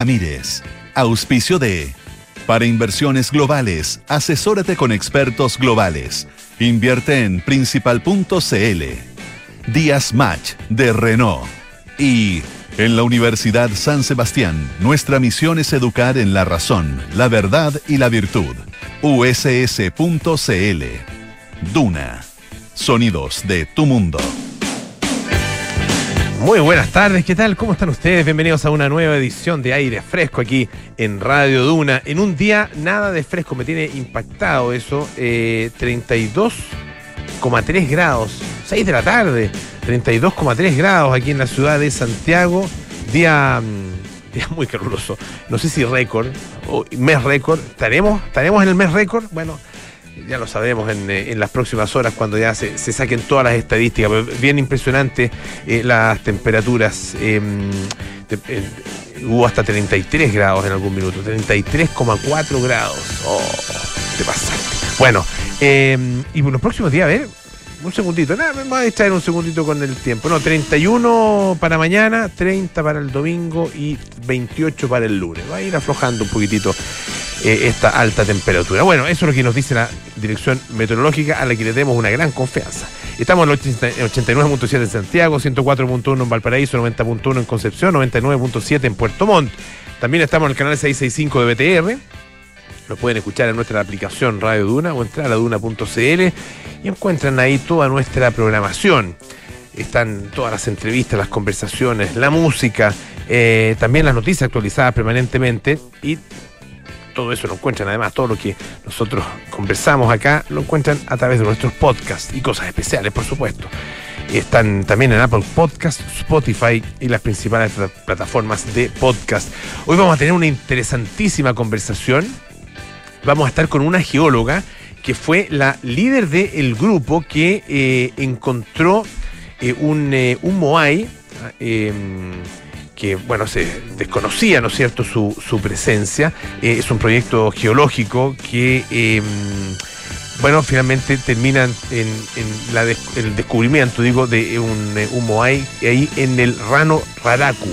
Ramírez, auspicio de Para inversiones globales, asesórate con expertos globales. Invierte en principal.cl. Díaz Match de Renault. Y en la Universidad San Sebastián, nuestra misión es educar en la razón, la verdad y la virtud. USS.cl. Duna. Sonidos de tu mundo. Muy buenas tardes, ¿qué tal? ¿Cómo están ustedes? Bienvenidos a una nueva edición de Aire Fresco aquí en Radio Duna. En un día nada de fresco, me tiene impactado eso. 32,3 eh, grados, 6 de la tarde, 32,3 grados aquí en la ciudad de Santiago. Día, mm, día muy caluroso. No sé si récord o mes récord. ¿Estaremos, ¿Estaremos en el mes récord? Bueno, ya lo sabemos eh, en, las próximas horas cuando ya se, saquen todas las estadísticas. Bien impresionante eh, las temperaturas. Em, eh, hubo hasta 33 grados en algún minuto, 33,4 grados. Oh, te pasaste. Bueno, em, y por los próximos días, a ver, un segundito, nada, me voy a distraer un segundito con el tiempo. No, 31 para mañana, 30 para el domingo y 28 para el lunes. Va a ir aflojando un poquitito eh, esta alta temperatura. Bueno, eso es lo que nos dice la Dirección Meteorológica, a la que le demos una gran confianza. Estamos en 89.7 en Santiago, 104.1 en Valparaíso, 90.1 en Concepción, 99.7 en Puerto Montt. También estamos en el canal 665 de BTR. Lo pueden escuchar en nuestra aplicación Radio Duna o entrar a duna.cl y encuentran ahí toda nuestra programación. Están todas las entrevistas, las conversaciones, la música, eh, también las noticias actualizadas permanentemente y todo eso lo encuentran, además todo lo que nosotros conversamos acá, lo encuentran a través de nuestros podcasts y cosas especiales, por supuesto. Están también en Apple Podcast, Spotify y las principales plataformas de podcast. Hoy vamos a tener una interesantísima conversación. Vamos a estar con una geóloga que fue la líder del grupo que eh, encontró eh, un, eh, un Moai que bueno, se desconocía, ¿no es cierto?, su, presencia. Eh, es un proyecto geológico que, em, bueno, finalmente termina en, el descubrimiento, digo, de un, un Moai ahí en el Rano Raraku.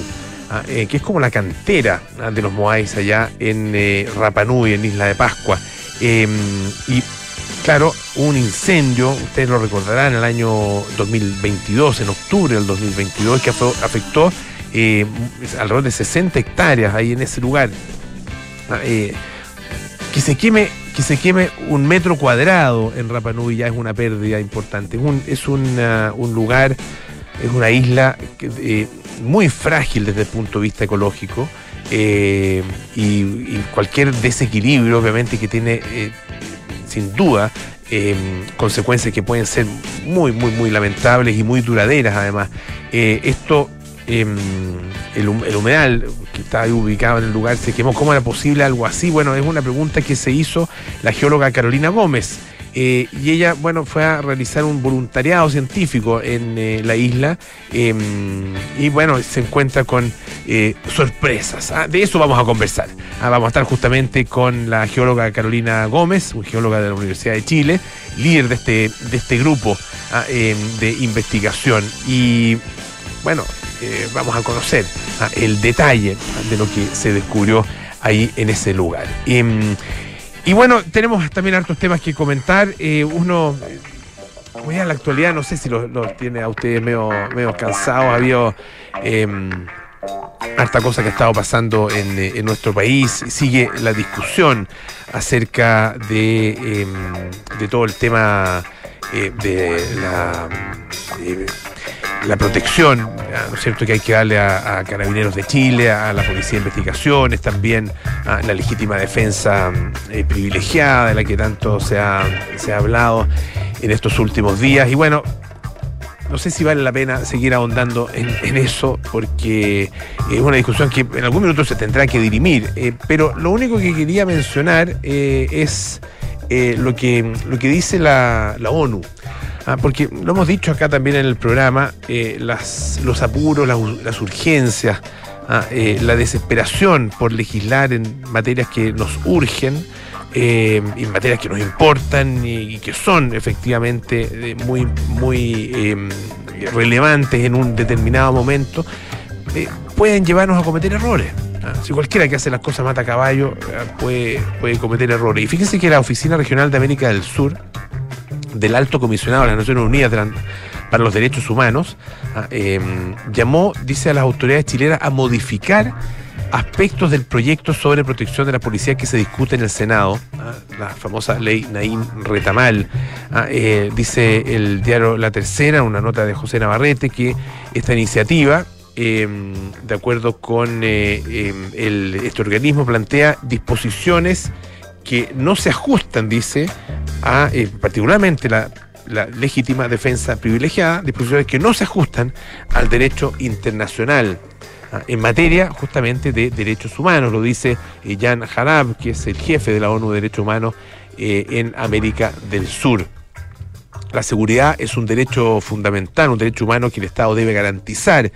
Ah, eh, que es como la cantera ah, de los Moais allá en eh, Rapanui, en Isla de Pascua. Em, y claro, un incendio, ustedes lo recordarán, en el año 2022, en octubre del 2022, que afectó eh, alrededor de 60 hectáreas ahí en ese lugar. Ah, eh, que se queme que se queme un metro cuadrado en Rapa Nui ya es una pérdida importante. Es un, lugar, es una isla eh, muy frágil desde el punto de vista ecológico y, cualquier desequilibrio obviamente que tiene sin duda consecuencias que pueden ser muy, muy, muy lamentables y muy duraderas además. esto Em, el, humedal que está ubicado en el lugar se quemó. ¿Cómo era posible algo así? Bueno, es una pregunta que se hizo la geóloga Carolina Gómez. Eh, y ella, bueno, fue a realizar un voluntariado científico en eh, la isla em, y, bueno, se encuentra con eh, sorpresas. ¿ah? De eso vamos a conversar. Ah, vamos a estar justamente con la geóloga Carolina Gómez, geóloga de la Universidad de Chile, líder de este, de este grupo ah, em, de investigación. Y, bueno, vamos a conocer el detalle de lo que se descubrió ahí en ese lugar. Y, bueno, tenemos también hartos temas que comentar. Eh, uno, voy a la actualidad, no sé si lo, tiene a ustedes medio, medio cansados. Ha habido em, harta cosa que ha estado pasando en, eh, nuestro país. Sigue la discusión acerca de, em, de todo el tema de la la protección, ¿no es cierto?, que hay que darle a, Carabineros de Chile, a la Policía de Investigaciones, también a la legítima defensa eh, privilegiada de la que tanto se ha, se ha hablado en estos últimos días. Y bueno, no sé si vale la pena seguir ahondando en, eso, porque es una discusión que en algún minuto se tendrá que dirimir. Eh, pero lo único que quería mencionar eh, es lo, que, lo que dice la, la ONU. Ah, porque lo hemos dicho acá también en el programa, eh, los apuros, las, urgencias, ah, eh, la desesperación por legislar en materias que nos urgen, eh, en materias que nos importan y, que son efectivamente muy, muy em, relevantes en un determinado momento, pueden llevarnos a cometer errores. Ah, si cualquiera que hace las cosas mata a caballo ah, puede, puede cometer errores. Y fíjense que la Oficina Regional de América del Sur, del Alto Comisionado de las Naciones Unidas para los Derechos Humanos, ah, em, llamó, dice a las autoridades chilenas, a modificar aspectos del proyecto sobre protección de la policía que se discute en el Senado, la famosa ley Naim Retamal. Eh, dice el diario La Tercera, una nota de José Navarrete, que esta iniciativa Em, de acuerdo con eh, em, este organismo, plantea disposiciones que no se ajustan, dice, a eh, particularmente la, legítima defensa privilegiada, disposiciones que no se ajustan al derecho internacional ah, en materia justamente de derechos humanos, lo dice eh, Jan Harab, que es el jefe de la ONU de Derechos Humanos en América del Sur. La seguridad es un derecho fundamental, un derecho humano que el Estado debe garantizar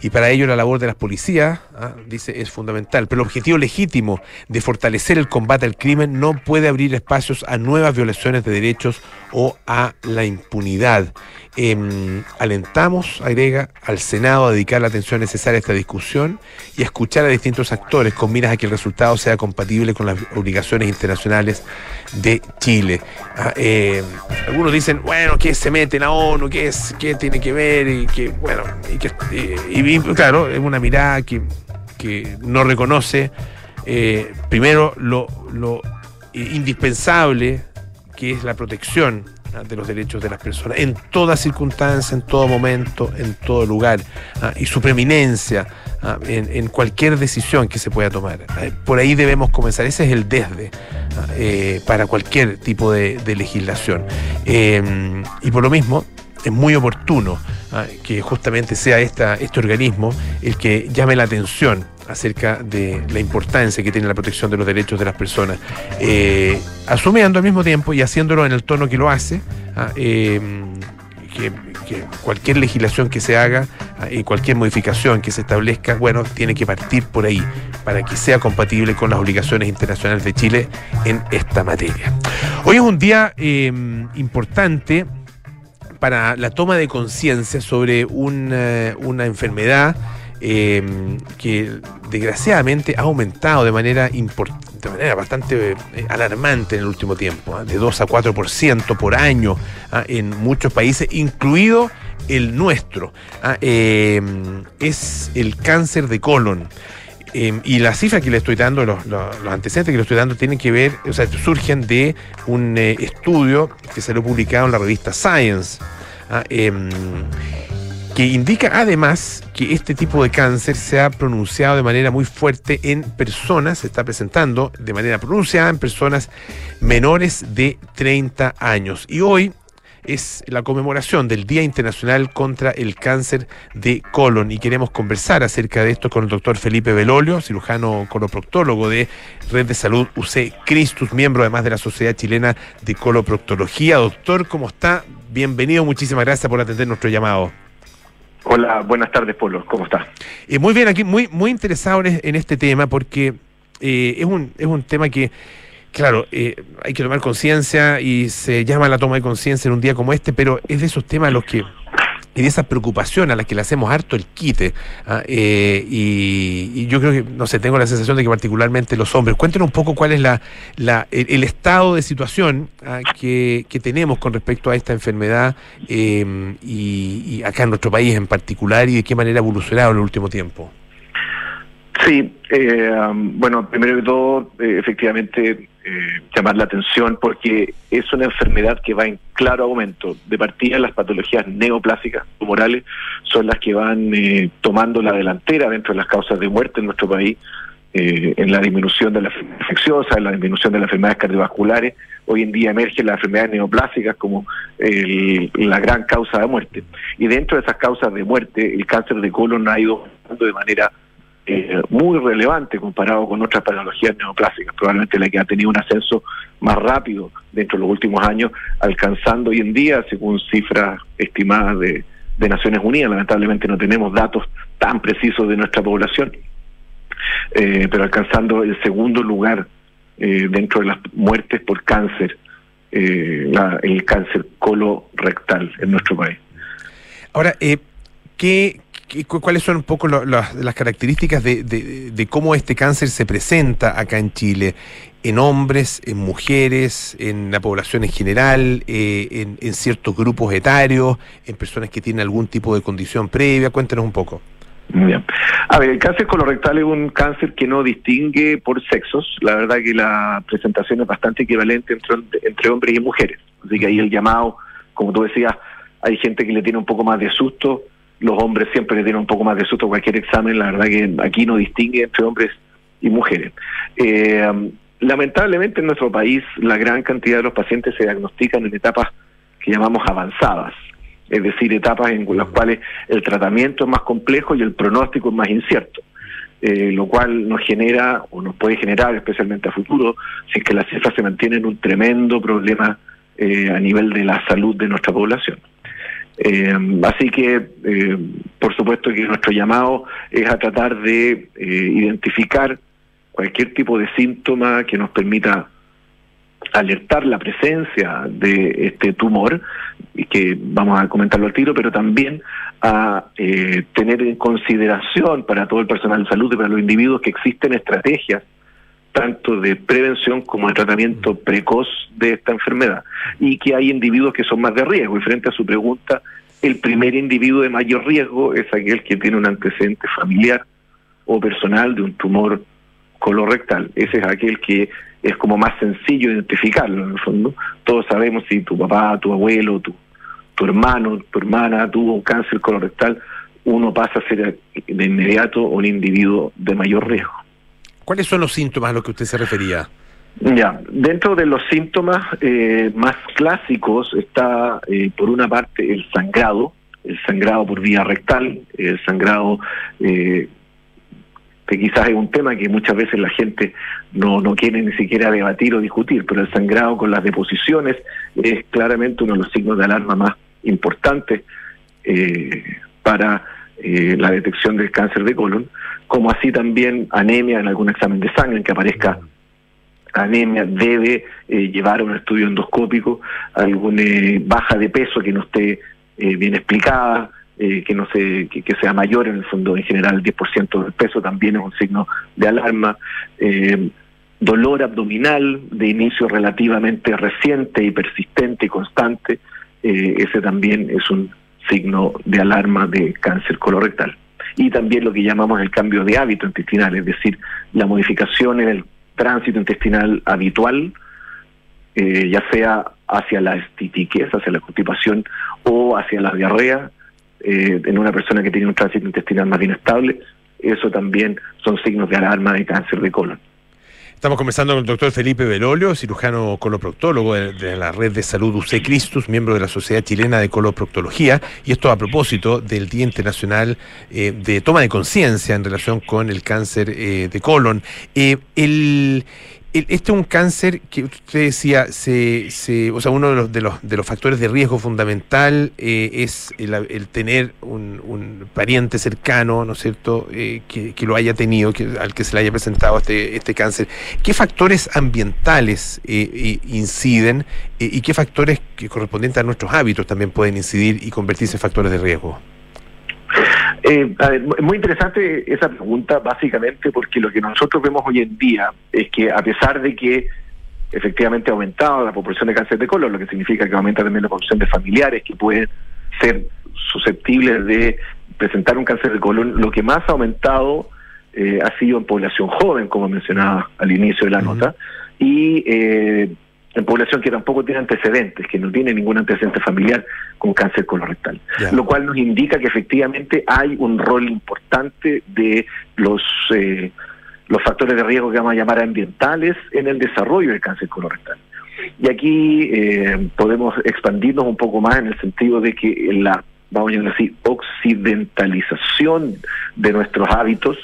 y para ello la labor de las policías, ¿ah? dice, es fundamental. Pero el objetivo legítimo de fortalecer el combate al crimen no puede abrir espacios a nuevas violaciones de derechos o a la impunidad. Em, alentamos, agrega, al Senado a dedicar la atención necesaria a esta discusión y a escuchar a distintos actores con miras a que el resultado sea compatible con las obligaciones internacionales de Chile. Ah, em, algunos dicen, bueno, ¿qué se mete en la ONU? ¿Qué, es, qué tiene que ver? Y que, bueno, y, que, y, claro, es una mirada que, que no reconoce eh, primero lo, lo indispensable que es la protección. De los derechos de las personas, en toda circunstancia, en todo momento, en todo lugar, ¿ah? y su preeminencia ¿ah? en, cualquier decisión que se pueda tomar. Por ahí debemos comenzar, ese es el desde eh, para cualquier tipo de, legislación. Em, y por lo mismo, es muy oportuno que justamente sea esta, este organismo el que llame la atención acerca de la importancia que tiene la protección de los derechos de las personas, eh, asumiendo al mismo tiempo y haciéndolo en el tono que lo hace, ah, eh, que, cualquier legislación que se haga ah, y cualquier modificación que se establezca, bueno, tiene que partir por ahí para que sea compatible con las obligaciones internacionales de Chile en esta materia. Hoy es un día eh, importante para la toma de conciencia sobre una, una enfermedad eh, que desgraciadamente ha aumentado de manera, de manera bastante eh, alarmante en el último tiempo, ¿ah? de 2 a 4% por año ¿ah? en muchos países, incluido el nuestro. ¿ah? Eh, es el cáncer de colon. y las cifras que le estoy dando, los, antecedentes que le estoy dando, tienen que ver, o sea, surgen de un estudio que lo publicado en la revista Science que indica además que este tipo de cáncer se ha pronunciado de manera muy fuerte en personas, se está presentando de manera pronunciada en personas menores de 30 años. Y hoy es la conmemoración del Día Internacional contra el Cáncer de Colon y queremos conversar acerca de esto con el doctor Felipe Belolio, cirujano coloproctólogo de Red de Salud UC Cristus, miembro además de la Sociedad Chilena de Coloproctología. Doctor, ¿cómo está? Bienvenido, muchísimas gracias por atender nuestro llamado. Hola, buenas tardes, Polo. ¿Cómo estás? Eh, muy bien, aquí muy, muy interesado en, este tema porque eh, es, un, es un tema que, claro, eh, hay que tomar conciencia y se llama la toma de conciencia en un día como este, pero es de esos temas los que y de esa preocupación a la que le hacemos harto el quite. ¿ah? Eh, y, yo creo que, no sé, tengo la sensación de que particularmente los hombres. Cuéntenos un poco cuál es la, el, estado de situación ¿ah? que, tenemos con respecto a esta enfermedad em, y, acá en nuestro país en particular y de qué manera ha evolucionado en el último tiempo. Sí, eh, bueno, primero que todo, eh, efectivamente eh, llamar la atención porque es una enfermedad que va en claro aumento. De partida, las patologías neoplásicas tumorales son las que van eh, tomando la delantera dentro de las causas de muerte en nuestro país, eh, en la disminución de las infecciosas, en la disminución de las enfermedades cardiovasculares. Hoy en día emergen las enfermedades neoplásicas como la gran causa de muerte. Y dentro de esas causas de muerte, el cáncer de colon ha ido de manera eh, muy relevante comparado con otras patologías neoplásicas, probablemente la que ha tenido un ascenso más rápido dentro de los últimos años, alcanzando hoy en día, según cifras estimadas de, Naciones Unidas, lamentablemente no tenemos datos tan precisos de nuestra población, eh, pero alcanzando el segundo lugar eh, dentro de las muertes por cáncer, el cáncer colorectal en nuestro país. Ahora, ¿qué, ¿Cuáles son un poco las características de, cómo este cáncer se presenta acá en Chile? En hombres, en mujeres, en la población en general, eh, en, ciertos grupos etarios, en personas que tienen algún tipo de condición previa. Cuéntenos un poco. Bien. A ver, el cáncer colorectal es un cáncer que no distingue por sexos. La verdad que la presentación es bastante equivalente entre, entre hombres y mujeres. Así que ahí el llamado, como tú decías, hay gente que le tiene un poco más de susto los hombres siempre tienen un poco más de susto cualquier examen, la verdad que aquí no distingue entre hombres y mujeres. Eh, lamentablemente en nuestro país la gran cantidad de los pacientes se diagnostican en etapas que llamamos avanzadas, es decir, etapas en las cuales el tratamiento es más complejo y el pronóstico es más incierto. Eh, lo cual nos genera o nos puede generar, especialmente a futuro, si es que las cifras se mantienen, un tremendo problema eh, a nivel de la salud de nuestra población. Eh, así que, eh, por supuesto que nuestro llamado es a tratar de eh, identificar cualquier tipo de síntoma que nos permita alertar la presencia de este tumor, y que vamos a comentarlo al tiro, pero también a tener en consideración para todo el personal de salud y para los individuos que existen estrategias tanto de prevención como de tratamiento precoz de esta enfermedad y que hay individuos que son más de riesgo. Y frente a su pregunta, el primer individuo de mayor riesgo es aquel que tiene un antecedente familiar o personal de un tumor colorectal. Ese es aquel que es como más sencillo identificarlo en el fondo. Todos sabemos si tu papá, tu abuelo, tu, tu hermano, tu hermana tuvo un cáncer colorectal, uno pasa a ser de inmediato un individuo de mayor riesgo. ¿Cuáles son los síntomas a los que usted se refería? Ya, dentro de los síntomas eh, más clásicos está, eh, por una parte, el sangrado, el sangrado por vía rectal, el sangrado eh, que quizás es un tema que muchas veces la gente no, no quiere ni siquiera debatir o discutir, pero el sangrado con las deposiciones es claramente uno de los signos de alarma más importantes para la detección del cáncer de colon como así también anemia en algún examen de sangre en que aparezca anemia debe eh, llevar a un estudio endoscópico, alguna eh, baja de peso que no esté eh, bien explicada, que no se, que, sea mayor en el fondo, en general el 10% del peso también es un signo de alarma, dolor abdominal de inicio relativamente reciente y persistente y constante, ese también es un signo de alarma de cáncer colorectal y también lo que llamamos el cambio de hábito intestinal, es decir, la modificación en el tránsito intestinal habitual, eh, ya sea hacia la estitiquez, hacia la constipación o hacia la diarrea, eh, en una persona que tiene un tránsito intestinal más inestable, eso también son signos de alarma de cáncer de colon. Estamos conversando con el doctor Felipe Belolio, cirujano coloproctólogo de, la red de salud UC Cristus, miembro de la Sociedad Chilena de Coloproctología, y esto a propósito del Día Internacional eh, de Toma de Conciencia en relación con el cáncer eh, de colon. Eh, el, este es un cáncer que usted decía, se, se, o sea, uno de los, de los, de los factores de riesgo fundamental eh, es el, tener un, pariente cercano, ¿no es cierto?, eh, que, que, lo haya tenido, que, al que se le haya presentado este, este cáncer. ¿Qué factores ambientales eh, inciden y qué factores que correspondientes a nuestros hábitos también pueden incidir y convertirse en factores de riesgo? Eh, muy interesante esa pregunta, básicamente porque lo que nosotros vemos hoy en día es que a pesar de que efectivamente ha aumentado la proporción de cáncer de colon, lo que significa que aumenta también la proporción de familiares que pueden ser susceptibles de presentar un cáncer de colon, lo que más ha aumentado eh, ha sido en población joven, como mencionaba al inicio de la nota, y eh, en población que tampoco tiene antecedentes, que no tiene ningún antecedente familiar con cáncer colorectal. Lo cual nos indica que efectivamente hay un rol importante de los, eh, los factores de riesgo que vamos a llamar ambientales en el desarrollo del cáncer colorectal. Y aquí eh, podemos expandirnos un poco más en el sentido de que la, vamos a así, occidentalización de nuestros hábitos,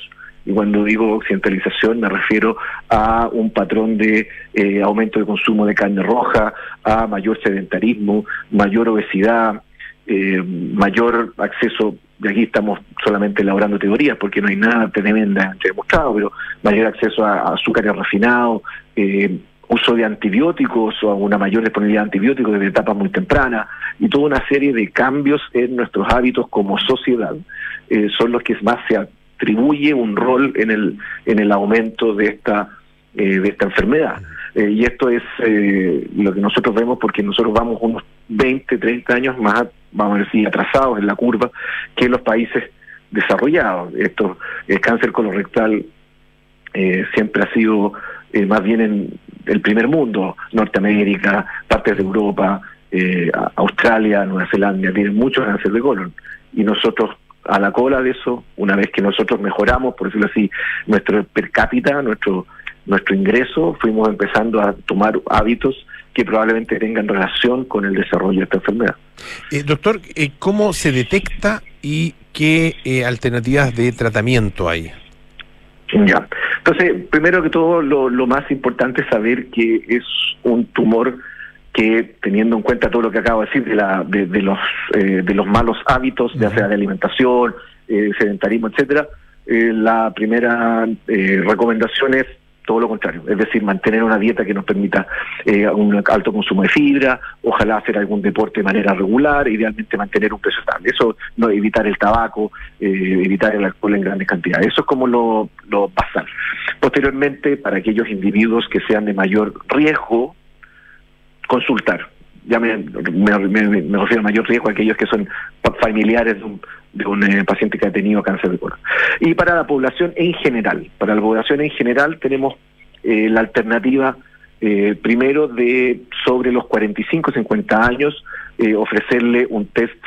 y cuando digo occidentalización me refiero a un patrón de eh, aumento de consumo de carne roja, a mayor sedentarismo, mayor obesidad, eh, mayor acceso, de aquí estamos solamente elaborando teorías porque no hay nada tremendamente demostrado, pero mayor acceso a, azúcares refinados, eh, uso de antibióticos o una mayor disponibilidad de antibióticos desde etapas muy tempranas y toda una serie de cambios en nuestros hábitos como sociedad eh, son los que más se atribuye un rol en el en el aumento de esta eh, de esta enfermedad. Eh, y esto es lo que nosotros vemos porque nosotros vamos unos 20 30 años más vamos a decir atrasados en la curva que los países desarrollados. Esto el cáncer colorectal siempre ha sido más bien en el primer mundo, Norteamérica, partes de Europa, eh, Australia, Nueva Zelanda, tienen mucho cáncer de colon. Y nosotros, a la cola de eso, una vez que nosotros mejoramos, por decirlo así, nuestro per cápita, nuestro, nuestro ingreso, fuimos empezando a tomar hábitos que probablemente tengan relación con el desarrollo de esta enfermedad. Eh, doctor, eh, ¿cómo se detecta y qué alternativas de tratamiento hay? Ya. Entonces, primero que todo, lo, lo más importante es saber que es un tumor que teniendo en cuenta todo lo que acabo de decir de, la, de, los eh, de los malos hábitos, ya sea de alimentación, eh, sedentarismo, etcétera, eh, la primera recomendación es todo lo contrario, es decir, mantener una dieta que nos permita eh, un alto consumo de fibra, ojalá hacer algún deporte de manera regular, idealmente mantener un peso estable. Eso, no evitar el tabaco, eh, evitar el alcohol en grandes cantidades. Eso es como lo, lo basal. Posteriormente, para aquellos individuos que sean de mayor riesgo, consultar. Ya me, me, refiero a mayor riesgo a aquellos que son familiares de un, de un eh, paciente que ha tenido cáncer de colon. Y para la población en general, para la población en general tenemos eh, la alternativa eh, primero de sobre los 45, 50 años, ofrecerle un test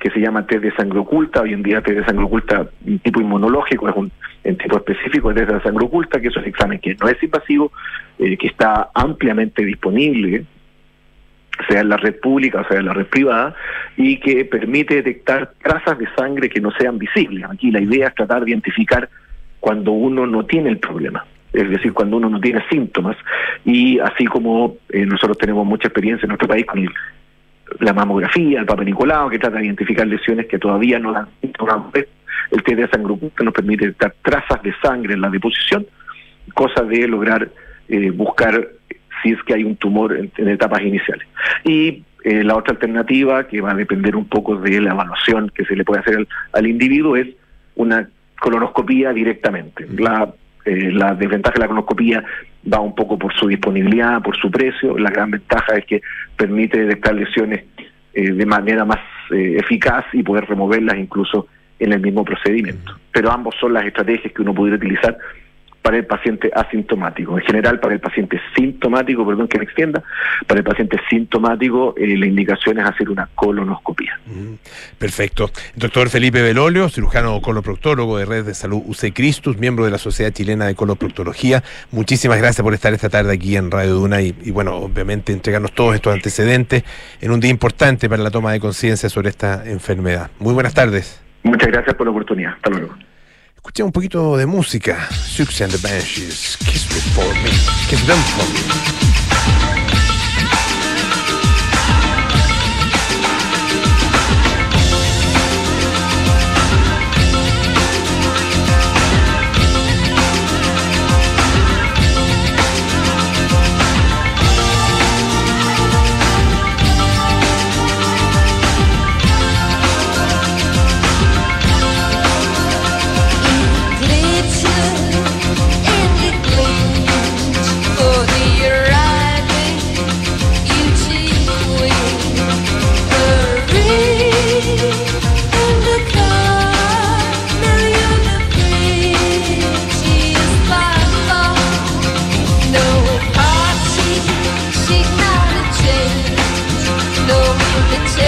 que se llama test de sangre oculta, hoy en día test de sangre oculta tipo inmunológico, es un en tipo específico de test de sangre oculta, que es un examen que no es invasivo, que está ampliamente disponible sea en la red pública o sea en la red privada, y que permite detectar trazas de sangre que no sean visibles. Aquí la idea es tratar de identificar cuando uno no tiene el problema, es decir, cuando uno no tiene síntomas, y así como eh, nosotros tenemos mucha experiencia en nuestro país con la mamografía, el papel Nicolau, que trata de identificar lesiones que todavía no dan síntomas, el test de sangre nos permite detectar trazas de sangre en la deposición, cosa de lograr eh, buscar si es que hay un tumor en, etapas iniciales. Y eh, la otra alternativa, que va a depender un poco de la evaluación que se le puede hacer al, individuo, es una colonoscopía directamente. La, eh, la desventaja de la colonoscopía va un poco por su disponibilidad, por su precio. La gran ventaja es que permite detectar lesiones eh, de manera más eficaz y poder removerlas incluso en el mismo procedimiento. Pero ambos son las estrategias que uno pudiera utilizar para el paciente asintomático. En general, para el paciente sintomático, perdón que me extienda, para el paciente sintomático eh, la indicación es hacer una colonoscopia. Mm, perfecto. Doctor Felipe Belolio, cirujano coloproctólogo de Red de Salud UC Cristus, miembro de la Sociedad Chilena de Coloproctología. Muchísimas gracias por estar esta tarde aquí en Radio Duna y, y bueno, obviamente entregarnos todos estos antecedentes en un día importante para la toma de conciencia sobre esta enfermedad. Muy buenas tardes. Muchas gracias por la oportunidad. Hasta luego. Escuchemos un poquito de música. Six and the Banshees. Kiss me for me. Kiss them for me. to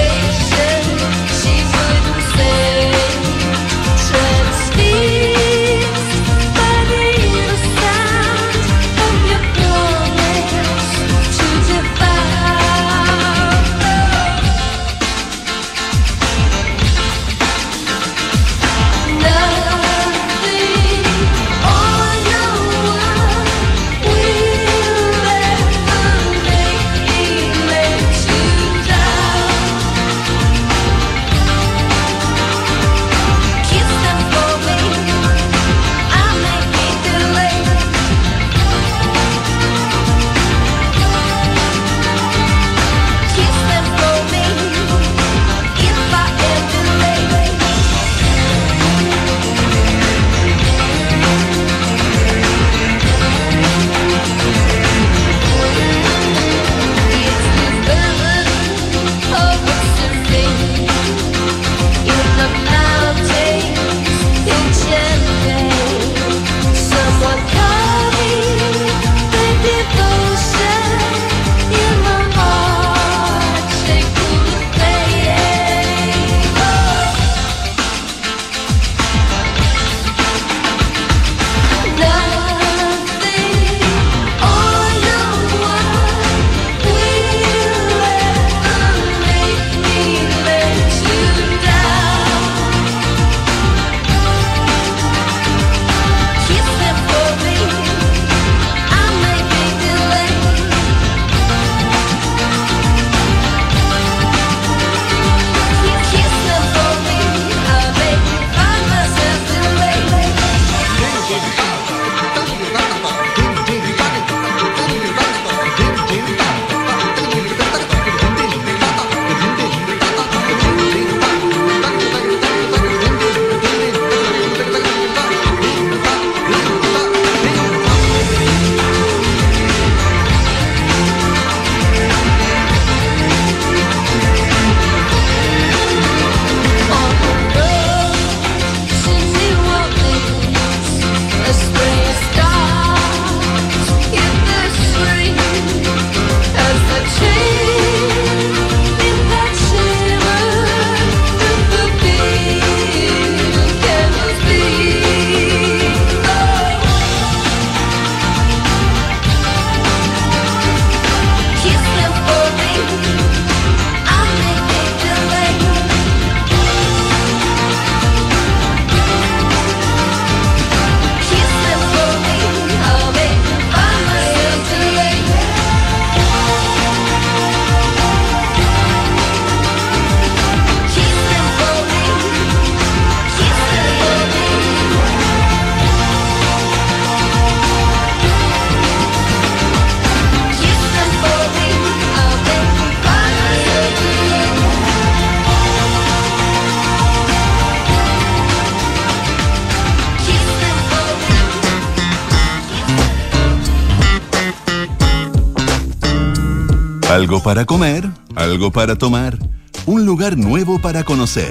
Para comer, algo para tomar, un lugar nuevo para conocer.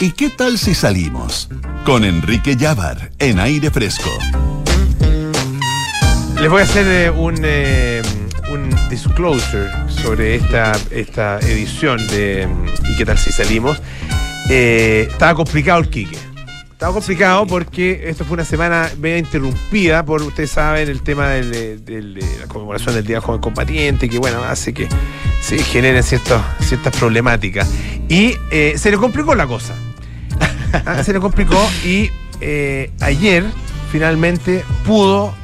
¿Y qué tal si salimos? Con Enrique Llávar en aire fresco. Les voy a hacer eh, un, eh, un disclosure sobre esta, esta edición de mm, ¿Y qué tal si salimos? Eh, estaba complicado el Quique. Estaba complicado porque esto fue una semana medio interrumpida por, ustedes saben, el tema del- del- de la conmemoración del Día del Joven Combatiente, que bueno, hace que se generen ciertos, ciertas problemáticas. Y eh, se le complicó la cosa. Ah, se le complicó y eh, ayer finalmente pudo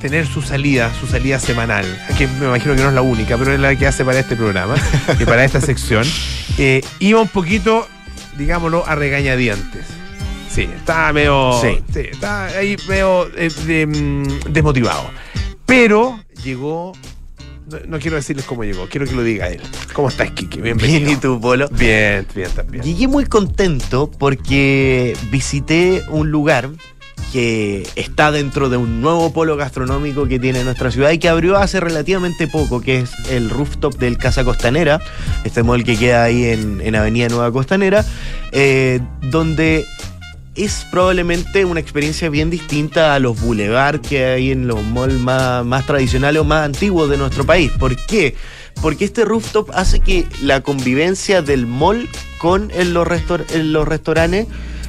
tener su salida, su salida semanal, que me imagino que no es la única, pero es la que hace para este programa y para esta sección. Eh, iba un poquito, digámoslo, a regañadientes. Sí, estaba medio. Sí. sí, estaba ahí medio eh, de, mm, desmotivado. Pero llegó. No, no quiero decirles cómo llegó, quiero que lo diga él. ¿Cómo estás, Kiki? Bienvenido. Bien, ¿y tú, Polo? Bien, bien, también. Llegué muy contento porque visité un lugar que está dentro de un nuevo polo gastronómico que tiene nuestra ciudad y que abrió hace relativamente poco, que es el rooftop del Casa Costanera, este mall que queda ahí en, en Avenida Nueva Costanera, eh, donde es probablemente una experiencia bien distinta a los boulevards que hay en los malls más, más tradicionales o más antiguos de nuestro país. ¿Por qué? Porque este rooftop hace que la convivencia del mall con en los, restor- en los restaurantes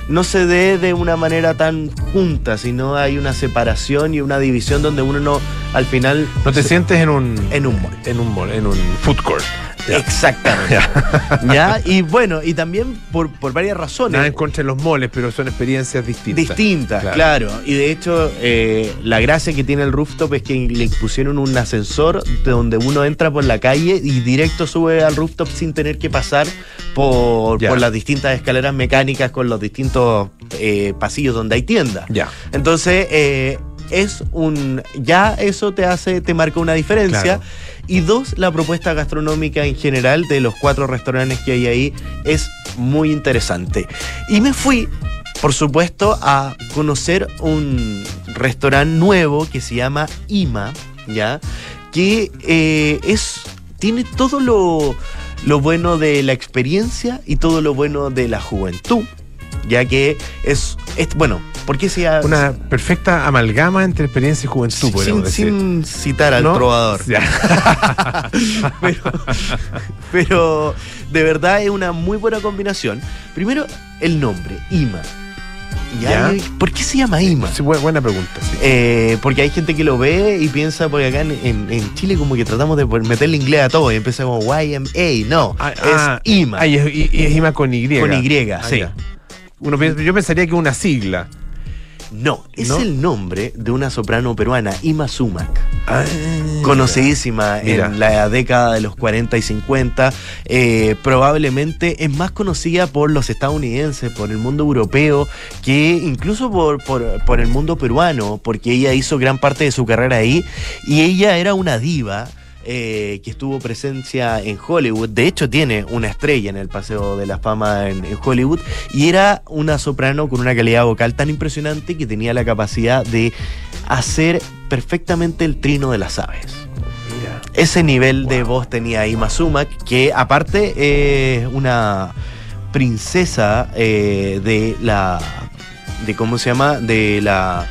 no se dé de una manera tan junta, sino hay una separación y una división donde uno no, al final... No te se- sientes en un. En un mall. En un mall, en un food court. Ya. Exactamente. ¿Ya? Y bueno, y también por, por varias razones. Nada en contra de los moles, pero son experiencias distintas. distintas, Claro. claro. Y de hecho, eh, la gracia que tiene el rooftop es que le pusieron un ascensor de donde uno entra por la calle y directo sube al rooftop sin tener que pasar por, por las distintas escaleras mecánicas con los distintos eh, pasillos donde hay tiendas. Ya. Entonces, eh, es un. Ya eso te hace, te marca una diferencia. Claro. Y dos, la propuesta gastronómica en general de los cuatro restaurantes que hay ahí es muy interesante. Y me fui, por supuesto, a conocer un restaurante nuevo que se llama Ima, ¿ya? Que eh, es. tiene todo lo, lo bueno de la experiencia y todo lo bueno de la juventud. Ya que es, es bueno, ¿por qué se llama? Una perfecta amalgama entre experiencia y juventud, sin, decir. sin citar al ¿No? trovador. Pero, pero de verdad es una muy buena combinación. Primero, el nombre, Ima. ¿Ya? ¿Por qué se llama Ima? Sí, buena pregunta, sí. Eh, porque hay gente que lo ve y piensa, porque acá en, en- en Chile como que tratamos de meterle inglés a todo y empieza como YMA. No, Ah, es ah, Ima. ah, y es, y- y es Ima con Y. Con Y, sí. ya. Uno piensa- yo pensaría que es una sigla. No, es ¿No? el nombre de una soprano peruana, Ima Sumac. Ah, conocidísima Mira. en la década de los 40 y 50. eh, probablemente es más conocida por los estadounidenses, por el mundo europeo, que incluso por, por, por el mundo peruano, porque ella hizo gran parte de su carrera ahí y ella era una diva. Eh, que estuvo presencia en Hollywood, de hecho tiene una estrella en el Paseo de la Fama en, en Hollywood, y era una soprano con una calidad vocal tan impresionante que tenía la capacidad de hacer perfectamente el trino de las aves. Mira. Ese nivel de voz tenía Ima Sumac, que aparte es una princesa eh, de la. de cómo se llama? de la.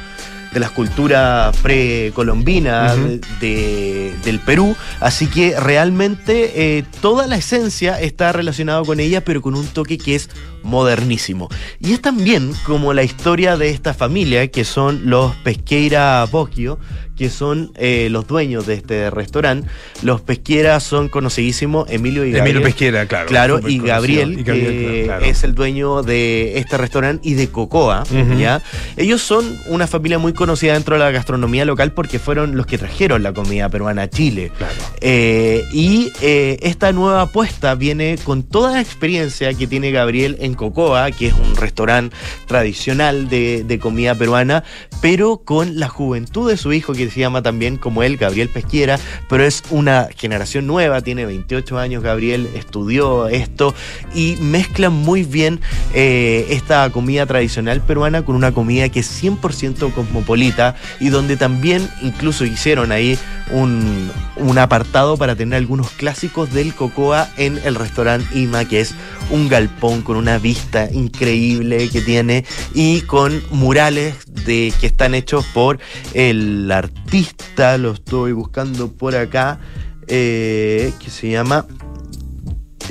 De las culturas precolombinas de- del Perú. Así que realmente eh, toda la esencia está relacionada con ella, pero con un toque que es modernísimo. Y es también como la historia de esta familia, que son los Pesqueira Bocchio, que son eh, los dueños de este restaurante. Los Pesqueira son conocidísimos, Emilio y Gabriel. Emilio Pesquera, claro. Claro, y. Gabriel, Y Gabriel, que claro. es el dueño de este restaurante y de Cocoa. ¿ya? Ellos son una familia muy conocida dentro de la gastronomía local porque fueron los que trajeron la comida peruana a Chile. Claro. Eh, y eh, esta nueva apuesta viene con toda la experiencia que tiene Gabriel en Cocoa, que es un restaurante tradicional de, de comida peruana, pero con la juventud de su hijo, que se llama también como él, Gabriel Pesquiera, pero es una generación nueva, tiene 28 años Gabriel, estudió esto y mezcla muy bien eh, esta comida tradicional peruana con una comida que es 100% cosmopolita y donde también incluso hicieron ahí un, un apartado para tener algunos clásicos del Cocoa en el restaurante Ima, que es un galpón con una vista increíble que tiene y con murales de, que están hechos por el artista, lo estoy buscando por acá, eh, que se llama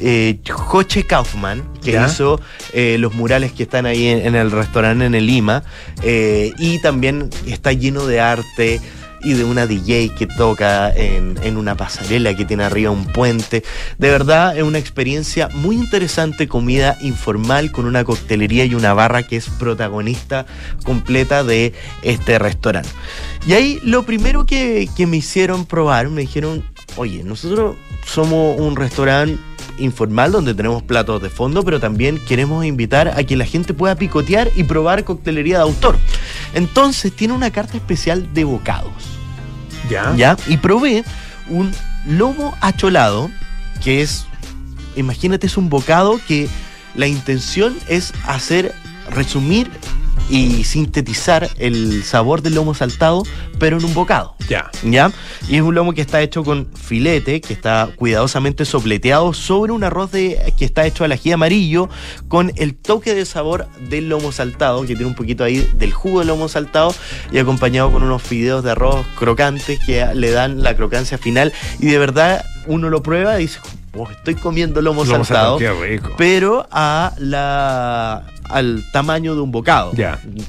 eh, Joche Kaufman, que ¿Ya? hizo eh, los murales que están ahí en, en el restaurante en el Lima, eh, y también está lleno de arte y de una DJ que toca en, en una pasarela que tiene arriba un puente. De verdad es una experiencia muy interesante, comida informal con una coctelería y una barra que es protagonista completa de este restaurante. Y ahí lo primero que, que me hicieron probar, me dijeron, oye, nosotros somos un restaurante informal donde tenemos platos de fondo, pero también queremos invitar a que la gente pueda picotear y probar coctelería de autor. Entonces tiene una carta especial de bocados. Ya. ¿Ya? Y probé un lomo acholado, que es, imagínate, es un bocado que la intención es hacer, resumir y sintetizar el sabor del lomo saltado, pero en un bocado. Ya. ¿Ya? Y es un lomo que está hecho con filete, que está cuidadosamente sopleteado sobre un arroz de, que está hecho al ají amarillo, con el toque de sabor del lomo saltado, que tiene un poquito ahí del jugo del lomo saltado, y acompañado con unos fideos de arroz crocantes que le dan la crocancia final. Y de verdad, uno lo prueba y dice, "Oh, estoy comiendo lomo, Lomo saltado, saltado, qué rico. pero a la al tamaño de un bocado.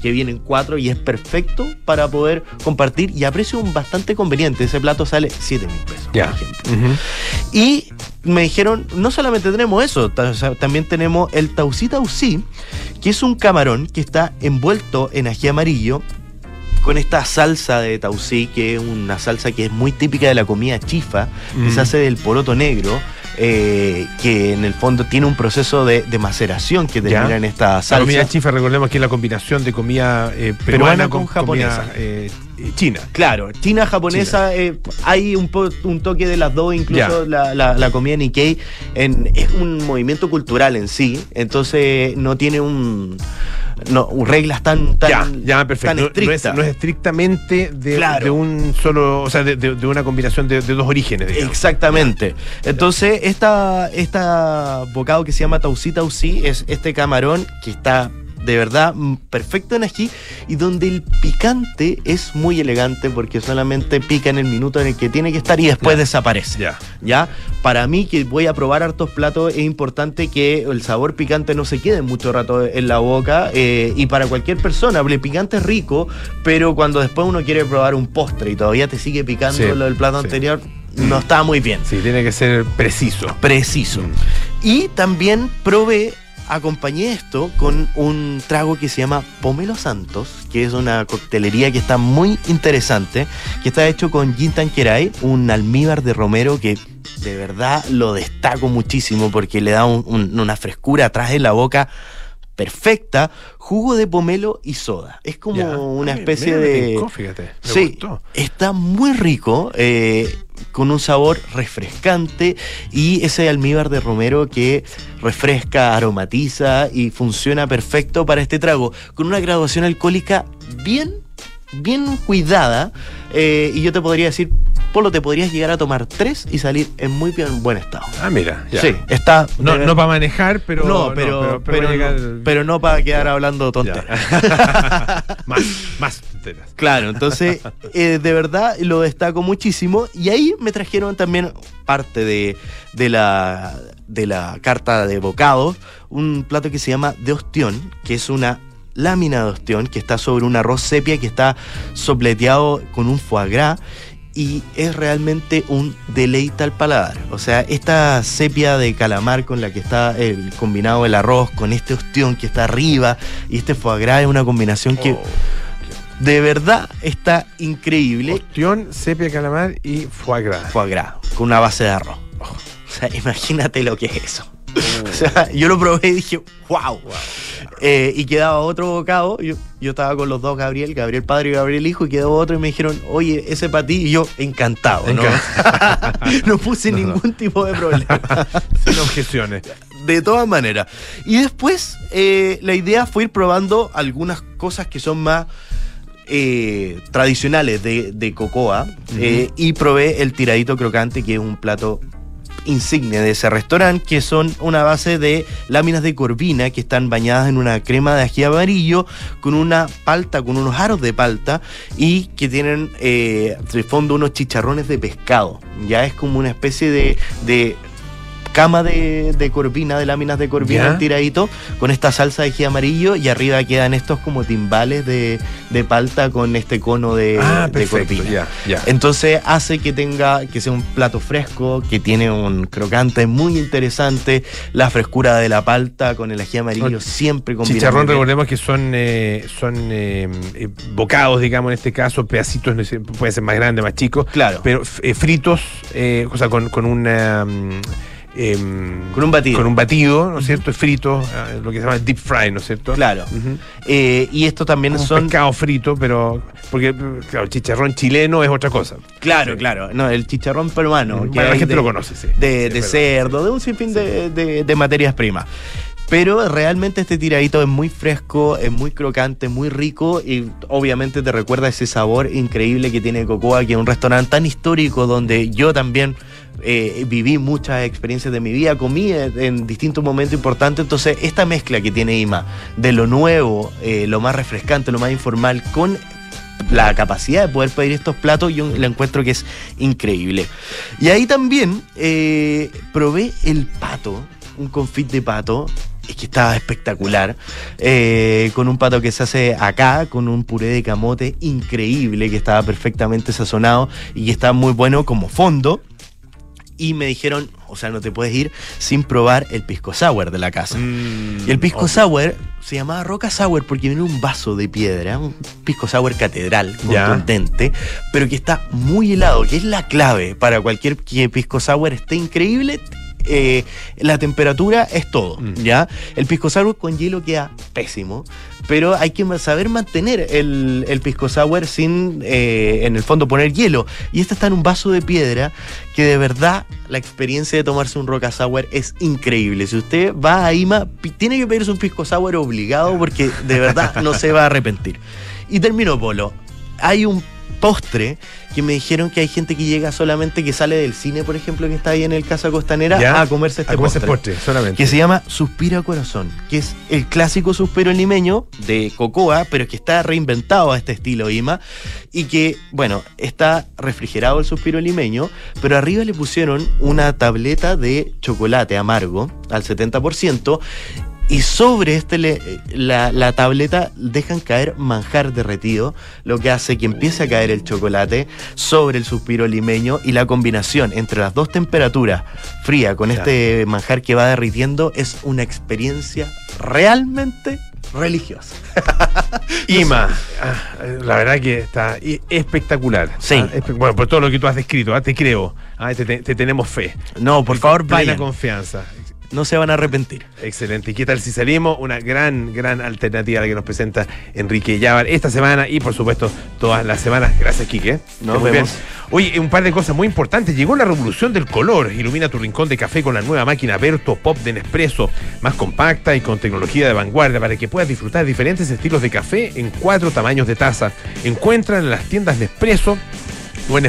Que vienen cuatro y es perfecto para poder compartir y a precio bastante conveniente. Ese plato sale 7 mil pesos por ejemplo. Y me dijeron no solamente tenemos eso también tenemos el taucí taucí que es un camarón que está envuelto en ají amarillo con esta salsa de taucí, que es una salsa que es muy típica de la comida chifa, que se hace del poroto negro, eh, que en el fondo tiene un proceso de, de maceración que Ya. termina en esta La salsa. comida chifa, recordemos que es la combinación de comida eh, peruana, Peruana con, japonesa. comida, eh, eh, china. Claro, China japonesa, hay un, po- un toque de las dos, incluso la, la, la comida Nikkei en, es un movimiento cultural en sí, entonces no tiene un no, reglas tan, tan, ya, ya, perfecto. tan No- no, es, estrictas. no es estrictamente de, Claro. de un solo, o sea, de, de- de una combinación de, de dos orígenes, digamos. Exactamente. Entonces, esta, esta bocado que se llama Taucí Taucí es este camarón que está de verdad mm, perfecto en ají y donde el picante es muy elegante porque solamente pica en el minuto en el que tiene que estar y después desaparece. Ya. ¿Ya? Para mí, que voy a probar hartos platos, es importante que el sabor picante no se quede mucho rato en la boca. eh, y para cualquier persona, el picante es rico, pero cuando después uno quiere probar un postre y todavía te sigue picando Sí, lo del plato sí. anterior, no está muy bien. Sí, tiene que ser preciso. Preciso. Mm. Y también probé, acompañé esto con un trago que se llama Pomelo Santos, que es una coctelería que está muy interesante, que está hecho con gin tanqueray, un almíbar de romero que de verdad lo destaco muchísimo porque le da un- un- una frescura atrás de la boca perfecta, jugo de pomelo y soda. Es como Ya. una especie de... tincó, fíjate. Me Sí, gustó. está muy rico, eh, con un sabor refrescante y ese almíbar de romero que refresca, aromatiza y funciona perfecto para este trago, con una graduación alcohólica bien, bien cuidada. Eh, y yo te podría decir, Polo, te podrías llegar a tomar tres y salir en muy bien, buen estado. Ah, mira. ya. Sí, está... No, no para manejar, pero. no, pero, pero, llegar- no, pero no para quedar hablando tonteras. más, más tonteras. Claro, entonces eh, de verdad lo destaco muchísimo y ahí me trajeron también parte de, de la, de la carta de bocados, un plato que se llama de ostión, que es una lámina de ostión que está sobre un arroz sepia que está sopleteado con un foie gras y es realmente un deleite al paladar. O sea, esta sepia de calamar con la que está el combinado el arroz, con este ostión que está arriba y este foie gras es una combinación que Oh, de verdad está increíble. Ostión, sepia, calamar y foie gras. Foie gras, con una base de arroz. O sea, imagínate lo que es eso. O sea, yo lo probé y dije, wow. Eh, y quedaba otro bocado. Yo, yo estaba con los dos, Gabriel, Gabriel padre y Gabriel hijo, y quedó otro y me dijeron, oye, ese para ti. Y yo, encantado. ¿no? no puse ningún tipo de problema. Sin objeciones. De todas maneras. Y después, eh, la idea fue ir probando algunas cosas que son más. eh, tradicionales de, de Cocoa y probé el tiradito crocante que es un plato insignia de ese restaurante, que son una base de láminas de corvina que están bañadas en una crema de ají amarillo con una palta, con unos aros de palta y que tienen eh, de fondo unos chicharrones de pescado. Ya es como una especie de, de cama de, de corvina, de láminas de corvina tiradito, con esta salsa de ají amarillo y arriba quedan estos como timbales de, de palta con este cono de, ah, de corvina. Entonces hace que tenga, que sea un plato fresco, que tiene un crocante muy interesante, la frescura de la palta con el ají amarillo Con- siempre combina. Chicharrón, recordemos que son, eh, son eh, eh, bocados, digamos, en este caso, pedacitos, no sé, puede ser más grande, más chico, Claro. pero eh, fritos, o sea, con, con una... mm, em, Con un batido. Con un batido, ¿no es cierto? Frito, eh, lo que se llama deep fry, ¿no es cierto? Claro. Eh, y esto también Como un son. pescado frito, pero. Porque, claro, chicharrón chileno es otra cosa. Claro, Sí. claro. No, el chicharrón peruano. Bueno, que la gente de- lo conoce, sí. De, cerdo, de un sinfín de, de- de materias primas. Pero realmente este tiradito es muy fresco, es muy crocante, muy rico y obviamente te recuerda ese sabor increíble que tiene Cocoa, que es un restaurante tan histórico donde yo también eh, viví muchas experiencias de mi vida, comí en, distintos momentos importantes. Entonces, esta mezcla que tiene Ima de lo nuevo, eh, lo más refrescante, lo más informal, con la capacidad de poder pedir estos platos, yo la encuentro que es increíble. Y ahí también eh, probé el pato, un confit de pato. Es que estaba espectacular. con un pato que se hace acá, con un puré de camote increíble, que estaba perfectamente sazonado y que estaba muy bueno como fondo. Y me dijeron, o sea, no te puedes ir sin probar el pisco sour de la casa. Mm, Y el pisco sour se llamaba Roca Sour porque viene en un vaso de piedra, un pisco sour catedral, contundente, pero que está muy helado, que es la clave para cualquier que pisco sour esté increíble. eh, la temperatura es todo, Mm. ¿ya? El pisco sour con hielo queda pésimo, pero hay que saber mantener el, el pisco sour sin, eh, en el fondo, poner hielo. Y este está en un vaso de piedra que de verdad la experiencia de tomarse un Roca Sour es increíble. Si usted va a IMA, tiene que pedirse un pisco sour obligado porque de verdad no se va a arrepentir. Y termino, Polo. Hay un postre que me dijeron que hay gente que llega solamente que sale del cine, por ejemplo, que está ahí en el Casa Costanera, Ya. a comerse este A comerse postre postre, solamente. que se llama Suspiro Corazón, que es el clásico suspiro limeño de Cocoa, pero que está reinventado a este estilo IMA y que, bueno, está refrigerado el suspiro limeño, pero arriba le pusieron una tableta de chocolate amargo al 70%. Y sobre este le- la, la tableta dejan caer manjar derretido, lo que hace que empiece a caer el chocolate sobre el suspiro limeño y la combinación entre las dos temperaturas, fría con Claro. este manjar que va derritiendo, es una experiencia realmente religiosa. Ima, ah, la verdad que está i- espectacular. Sí. Ah, bueno, por todo lo que tú has descrito, ah, te creo. Te, te- te tenemos fe. No, por favor, Plena vayan. confianza. No se van a arrepentir. Excelente. ¿Y qué tal si salimos? Una gran, gran alternativa a la que nos presenta Enrique Llávar esta semana y, por supuesto, todas las semanas. Gracias, Quique. Nos Muy bien. vemos. Oye, un par de cosas muy importantes. Llegó la revolución del color. Ilumina tu rincón de café con la nueva máquina Berto Pop de Nespresso, más compacta y con tecnología de vanguardia para que puedas disfrutar diferentes estilos de café en cuatro tamaños de taza. Encuentra en las tiendas Nespresso o en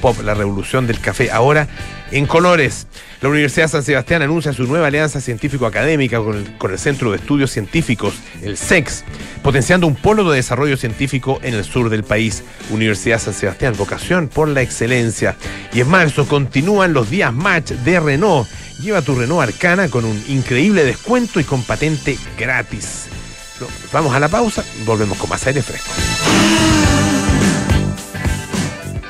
Pop, la revolución del café, ahora en colores. La Universidad San Sebastián anuncia su nueva alianza científico-académica con el, con el Centro de Estudios Científicos, el SEX, potenciando un polo de desarrollo científico en el sur del país. Universidad San Sebastián, vocación por la excelencia. Y en marzo continúan los días match de Renault. Lleva tu Renault Arcana con un increíble descuento y con patente gratis. Vamos a la pausa, volvemos con más aire fresco.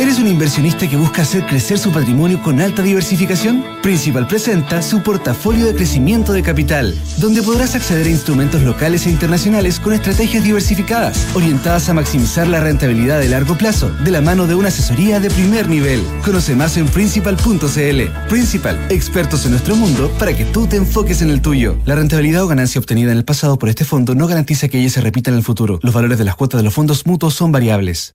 ¿Eres un inversionista que busca hacer crecer su patrimonio con alta diversificación? Principal presenta su portafolio de crecimiento de capital, donde podrás acceder a instrumentos locales e internacionales con estrategias diversificadas, orientadas a maximizar la rentabilidad de largo plazo, de la mano de una asesoría de primer nivel. Conoce más en principal.cl. Principal, expertos en nuestro mundo para que tú te enfoques en el tuyo. La rentabilidad o ganancia obtenida en el pasado por este fondo no garantiza que ella se repita en el futuro. Los valores de las cuotas de los fondos mutuos son variables.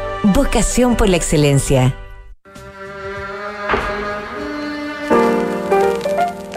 Vocación por la excelencia.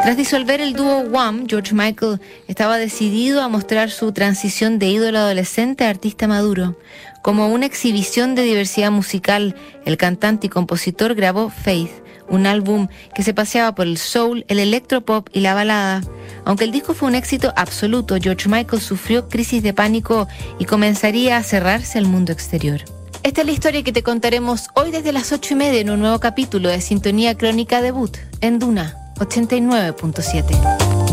Tras disolver el dúo Wham, George Michael estaba decidido a mostrar su transición de ídolo adolescente a artista maduro. Como una exhibición de diversidad musical, el cantante y compositor grabó Faith, un álbum que se paseaba por el soul, el electropop y la balada. Aunque el disco fue un éxito absoluto, George Michael sufrió crisis de pánico y comenzaría a cerrarse al mundo exterior. Esta es la historia que te contaremos hoy desde las ocho y media en un nuevo capítulo de Sintonía Crónica Debut en Duna 89.7.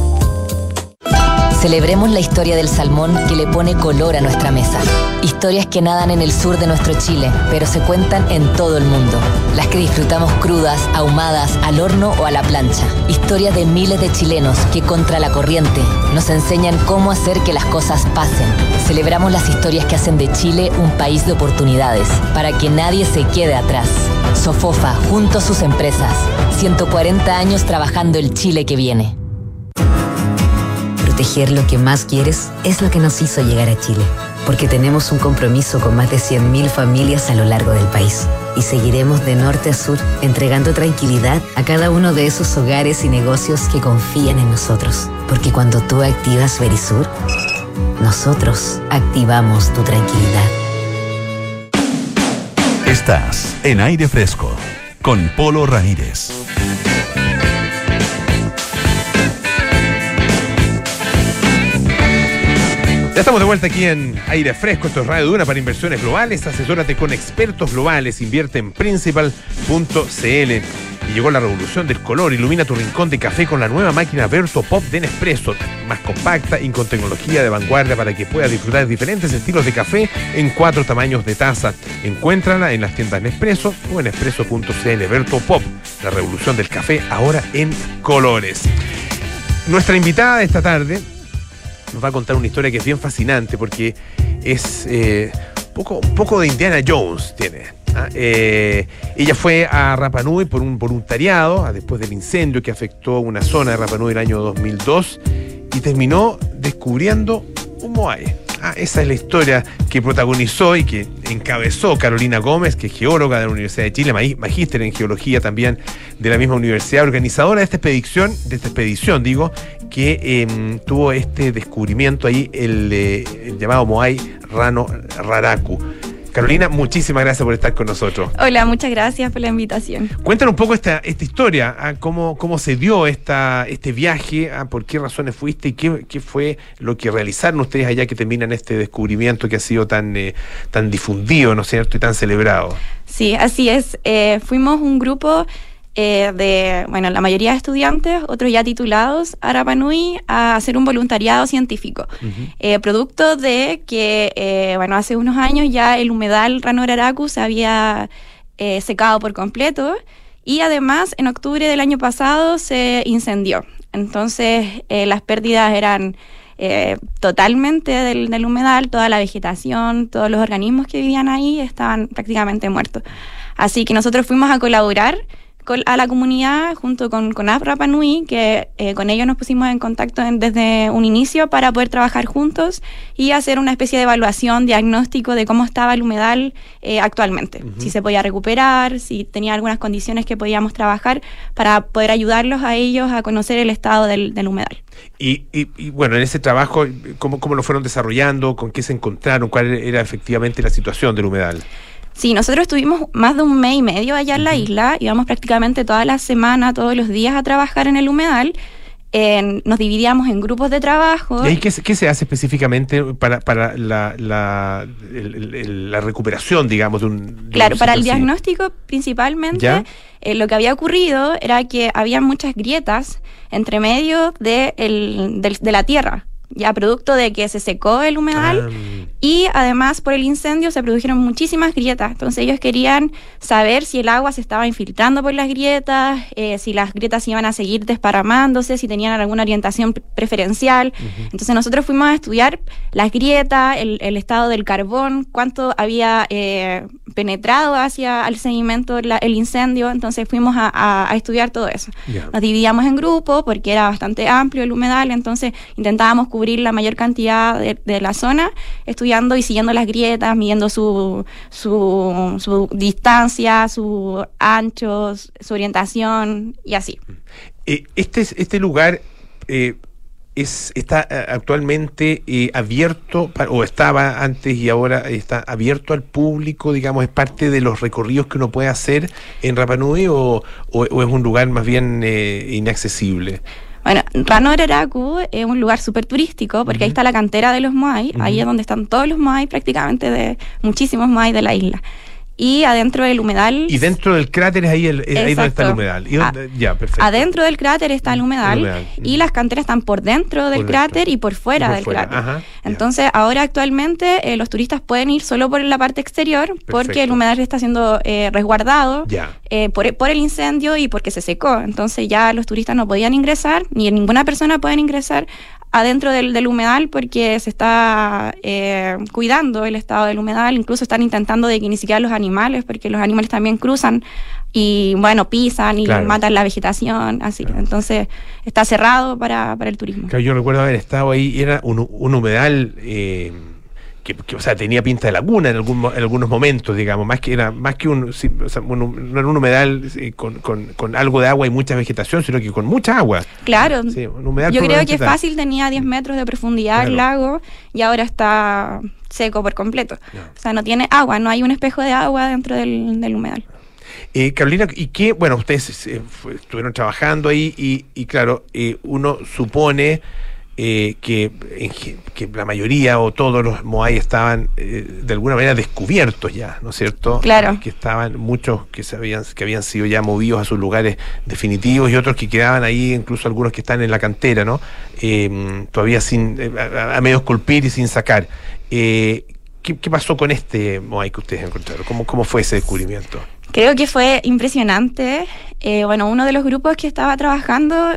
Celebremos la historia del salmón que le pone color a nuestra mesa. Historias que nadan en el sur de nuestro Chile, pero se cuentan en todo el mundo. Las que disfrutamos crudas, ahumadas, al horno o a la plancha. Historias de miles de chilenos que contra la corriente nos enseñan cómo hacer que las cosas pasen. Celebramos las historias que hacen de Chile un país de oportunidades, para que nadie se quede atrás. Sofofa, junto a sus empresas. 140 años trabajando el Chile que viene proteger lo que más quieres es lo que nos hizo llegar a Chile, porque tenemos un compromiso con más de 100.000 familias a lo largo del país y seguiremos de norte a sur entregando tranquilidad a cada uno de esos hogares y negocios que confían en nosotros, porque cuando tú activas Verisur, nosotros activamos tu tranquilidad. Estás en aire fresco con Polo Ramírez. Ya estamos de vuelta aquí en Aire Fresco, esto es Radio Duna para inversiones globales. Asesórate con expertos globales, invierte en principal.cl. Y llegó la revolución del color. Ilumina tu rincón de café con la nueva máquina Berto Pop de Nespresso. Más compacta y con tecnología de vanguardia para que puedas disfrutar diferentes estilos de café en cuatro tamaños de taza. Encuéntrala en las tiendas Nespresso o en Nespresso.cl. Berto Pop, la revolución del café ahora en colores. Nuestra invitada de esta tarde nos va a contar una historia que es bien fascinante porque es eh, poco, poco de Indiana Jones tiene. ¿ah? Eh, ella fue a Rapanui por un voluntariado ah, después del incendio que afectó una zona de Rapanui el año 2002 y terminó descubriendo un Moai. Ah, esa es la historia que protagonizó y que encabezó Carolina Gómez, que es geóloga de la Universidad de Chile, magíster en geología también de la misma universidad, organizadora de esta expedición, de esta expedición, digo, que em, tuvo este descubrimiento ahí, el, el llamado Moai Rano Raraku. Carolina, muchísimas gracias por estar con nosotros. Hola, muchas gracias por la invitación. Cuéntanos un poco esta, esta historia, ah, cómo, cómo se dio esta, este viaje, ah, por qué razones fuiste y qué, qué, fue lo que realizaron ustedes allá que terminan este descubrimiento que ha sido tan, eh, tan difundido, ¿no es cierto?, y tan celebrado. Sí, así es. Eh, fuimos un grupo eh, de, bueno, la mayoría de estudiantes, otros ya titulados, a Rapanui a hacer un voluntariado científico. eh, producto de que, eh, bueno, hace unos años ya el humedal Ranoraraku se había eh, secado por completo y además en octubre del año pasado se incendió. Entonces eh, las pérdidas eran eh, totalmente del, del, humedal, toda la vegetación, todos los organismos que vivían ahí estaban prácticamente muertos. Así que nosotros fuimos a colaborar a la comunidad junto con, con Rapa Nui, que eh, con ellos nos pusimos en contacto desde un inicio para poder trabajar juntos y hacer una especie de evaluación, diagnóstico de cómo estaba el humedal eh, actualmente, si se podía recuperar, si tenía algunas condiciones que podíamos trabajar para poder ayudarlos a ellos a conocer el estado del, humedal. Y, y, bueno, en ese trabajo, ¿cómo, ¿cómo lo fueron desarrollando? ¿Con qué se encontraron? ¿Cuál era efectivamente la situación del humedal? Sí, nosotros estuvimos más de un mes y medio allá en la isla, íbamos prácticamente toda la semana, todos los días a trabajar en el humedal. nos dividíamos en grupos de trabajo. ¿Y qué, se hace específicamente para, para la, la, la, recuperación, digamos, de un... claro, para el diagnóstico principalmente, eh, lo que había ocurrido era que había muchas grietas entre medio de, el, de la tierra ya producto de que se secó el humedal ah, y además por el incendio se produjeron muchísimas grietas. Entonces ellos querían saber si el agua se estaba infiltrando por las grietas, eh, si las grietas iban a seguir desparramándose, si tenían alguna orientación preferencial. Entonces nosotros fuimos a estudiar las grietas, el, estado del carbón, cuánto había eh, penetrado hacia el sedimento el incendio. Entonces fuimos a, estudiar todo eso. Nos dividíamos en grupos porque era bastante amplio el humedal, entonces intentábamos cubrir cubrir la mayor cantidad de, la zona, estudiando y siguiendo las grietas, midiendo su, su, distancia, su anchos, su orientación y así. Eh, este, este lugar eh, es, está eh, actualmente abierto, o estaba antes y ahora está abierto al público, digamos, es parte de los recorridos que uno puede hacer en Rapanui o, o, es un lugar más bien inaccesible? Bueno, Rano Araraku es un lugar súper turístico porque ahí está la cantera de los Moai, ahí es donde están todos los Moai prácticamente de muchísimos Moai de la isla y adentro del humedal. Y dentro del cráter es ahí, el, ahí donde está el humedal. ya, perfecto. Adentro del cráter está el humedal, y las canteras están por dentro del cráter y por fuera del cráter. Entonces, ahora actualmente eh, los turistas pueden ir solo por la parte exterior porque el humedal está siendo eh, resguardado eh, por, por, el incendio y porque se secó. Entonces, ya los turistas no podían ingresar, ni ninguna persona puede ingresar adentro del, del, humedal porque se está eh, cuidando el estado del humedal, incluso están intentando de que ni siquiera los animales, porque los animales también cruzan y bueno, pisan y matan la vegetación, así. Entonces está cerrado para, para el turismo. yo recuerdo haber estado ahí, era un, un humedal... Eh, que, o sea, tenía pinta de laguna en, algún, en algunos momentos, digamos, más que era más que un, o sea, un, no era un humedal eh, con, con, con, algo de agua y mucha vegetación, sino que con mucha agua. Claro. Yo creo que fácil tenía 10 metros de profundidad el lago y ahora está seco por completo. O sea, no tiene agua, no hay un espejo de agua dentro del, del humedal. Eh, Carolina, ¿y qué? Bueno, ustedes eh, estuvieron trabajando ahí y, y claro, eh, uno supone eh, que, que, la mayoría o todos los Moai estaban eh, de alguna manera descubiertos ya, ¿no es cierto? Claro. Que estaban muchos que, se habían, que habían sido ya movidos a sus lugares definitivos y otros que quedaban ahí, incluso algunos que están en la cantera, ¿no? Eh, todavía sin, a, medio esculpir y sin sacar. ¿qué, ¿qué, pasó con este Moai que ustedes encontraron? ¿Cómo, cómo fue ese descubrimiento? Creo que fue impresionante. Eh, bueno, uno de los grupos que estaba trabajando